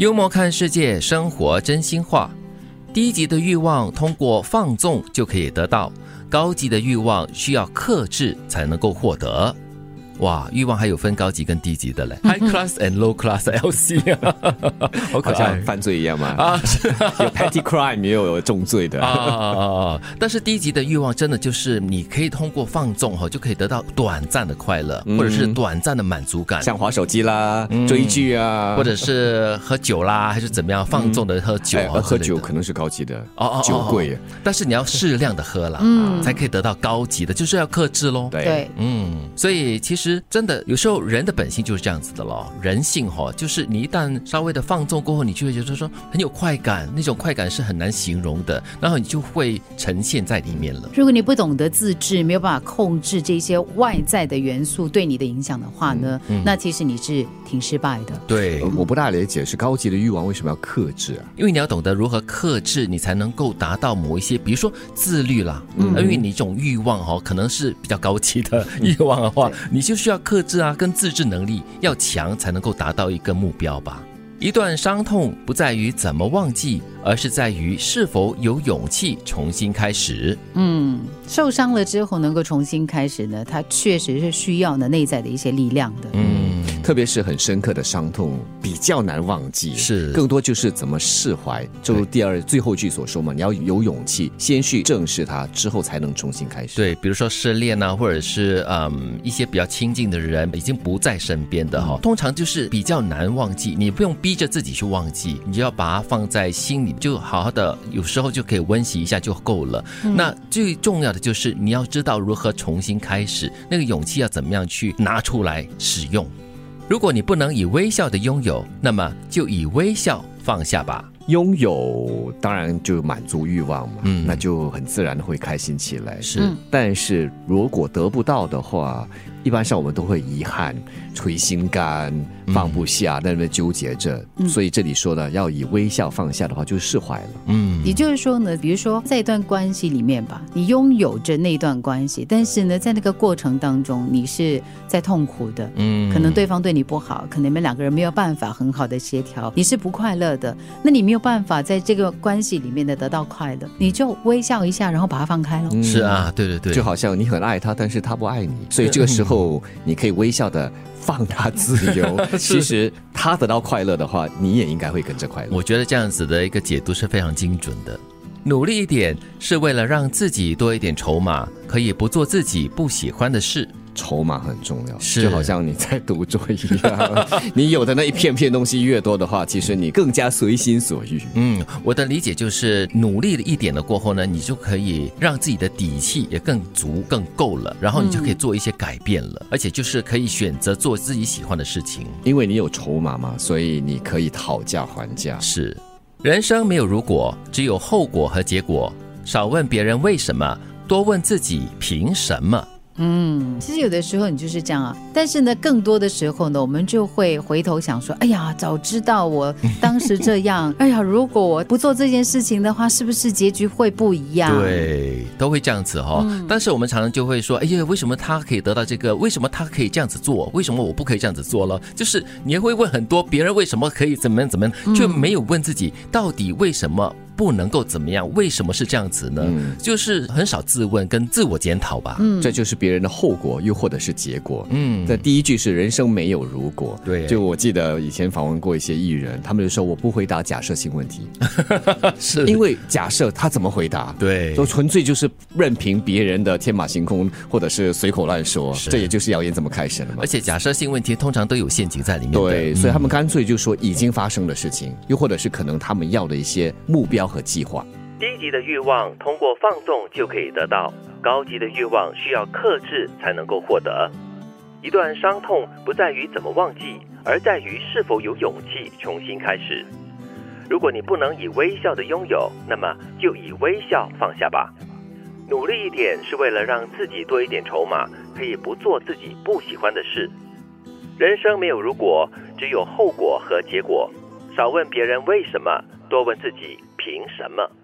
幽默看世界，生活真心话。低级的欲望通过放纵就可以得到，高级的欲望需要克制才能够获得。哇，欲望还有分高级跟低级的嘞，high class and low class LC 啊，好像爱。犯罪一样嘛。啊！是 有 petty crime，也有重罪的。啊，但是低级的欲望真的就是你可以通过放纵哈，就可以得到短暂的快乐，或者是短暂的满足感，像划手机啦、追剧啊，或者是喝酒啦，还是怎么样放纵的喝酒喝酒可能是高级的哦酒贵。但是你要适量的喝啦，才可以得到高级的，就是要克制喽。对，嗯，所以其实真的有时候人的本性就是这样子的咯，人性哈、就是你一旦稍微的放纵过后，你就会觉得说很有快感，那种快感是很难形容的，然后你就会呈现在里面了。如果你不懂得自制，没有办法控制这些外在的元素对你的影响的话呢，那其实你是挺失败的。对呃，我不大理解是高级的欲望为什么要克制啊？因为你要懂得如何克制，你才能够达到某一些，比如说自律啦。嗯，因为你这种欲望哈、可能是比较高级的欲望的话，你就需要克制啊，跟自制能力要强，才能够达到一个目标吧。一段伤痛不在于怎么忘记，而是在于是否有勇气重新开始。嗯，受伤了之后能够重新开始呢，它确实是需要呢内在的一些力量的。嗯，特别是很深刻的伤痛，比较难忘记。是更多就是怎么释怀。正如第二最后一句所说嘛，你要有勇气，先去正视它，之后才能重新开始。对，比如说失恋啊，或者是嗯一些比较亲近的人已经不在身边的哈、通常就是比较难忘记。你不用逼着自己去忘记，你就要把它放在心里，就好好的，有时候就可以温习一下就够了。那最重要的就是你要知道如何重新开始，那个勇气要怎么样去拿出来使用。如果你不能以微笑的拥有，那么就以微笑放下吧。拥有当然就满足欲望嘛，嗯那就很自然的会开心起来。是，嗯但是如果得不到的话，一般上我们都会遗憾、捶心肝、放不下，在那边纠结着。所以这里说的要以微笑放下的话，就是释怀了。嗯，也就是说呢，比如说在一段关系里面吧，你拥有着那段关系，但是呢，在那个过程当中，你是在痛苦的。嗯可能对方对你不好，可能你们两个人没有办法很好的协调，你是不快乐的，那你没有办法在这个关系里面的得到快乐，你就微笑一下，然后把它放开了。是啊，对对对，就好像你很爱他，但是他不爱你，所以这个时 候你可以微笑的放他自由。其实他得到快乐的话，你也应该会跟着快乐。我觉得这样子的一个解读是非常精准的。努力一点是为了让自己多一点筹码，可以不做自己不喜欢的事。筹码很重要，是就好像你在赌桌一样，你有的那一片片东西越多的话，其实你更加随心所欲。嗯，我的理解就是努力了一点了过后呢，你就可以让自己的底气也更足、更够了，然后你就可以做一些改变了，而且就是可以选择做自己喜欢的事情。因为你有筹码嘛，所以你可以讨价还价。是，人生没有如果，只有后果和结果。少问别人为什么，多问自己凭什么。嗯，其实有的时候你就是这样啊，但是呢，更多的时候呢，我们就会回头想说，哎呀，早知道我 当时这样，哎呀，如果我不做这件事情的话，是不是结局会不一样？，对，都会这样子哈、但是我们常常就会说，哎呀，为什么他可以得到这个？为什么他可以这样子做？为什么我不可以这样子做了？就是你会问很多别人为什么可以怎么样怎么样，却没有问自己到底为什么不能够怎么样？为什么是这样子呢？就是很少自问跟自我检讨吧。嗯，这就是别人的后果，又或者是结果。嗯那第一句是人生没有如果。对就我记得以前访问过一些艺人，他们就说我不回答假设性问题，是因为假设他怎么回答？对就纯粹就是任凭别人的天马行空，或者是随口乱说，这也就是谣言怎么开始了嘛而。且假设性问题通常都有陷阱在里面的。对，所以他们干脆就说已经发生的事情，又或者是可能他们要的一些目标和计划。低级的欲望通过放纵就可以得到，高级的欲望需要克制才能够获得。一段伤痛不在于怎么忘记，而在于是否有勇气重新开始。如果你不能以微笑的拥有，那么就以微笑放下吧。努力一点是为了让自己多一点筹码，可以不做自己不喜欢的事。人生没有如果，只有后果和结果。少问别人为什么，多问自己凭什么。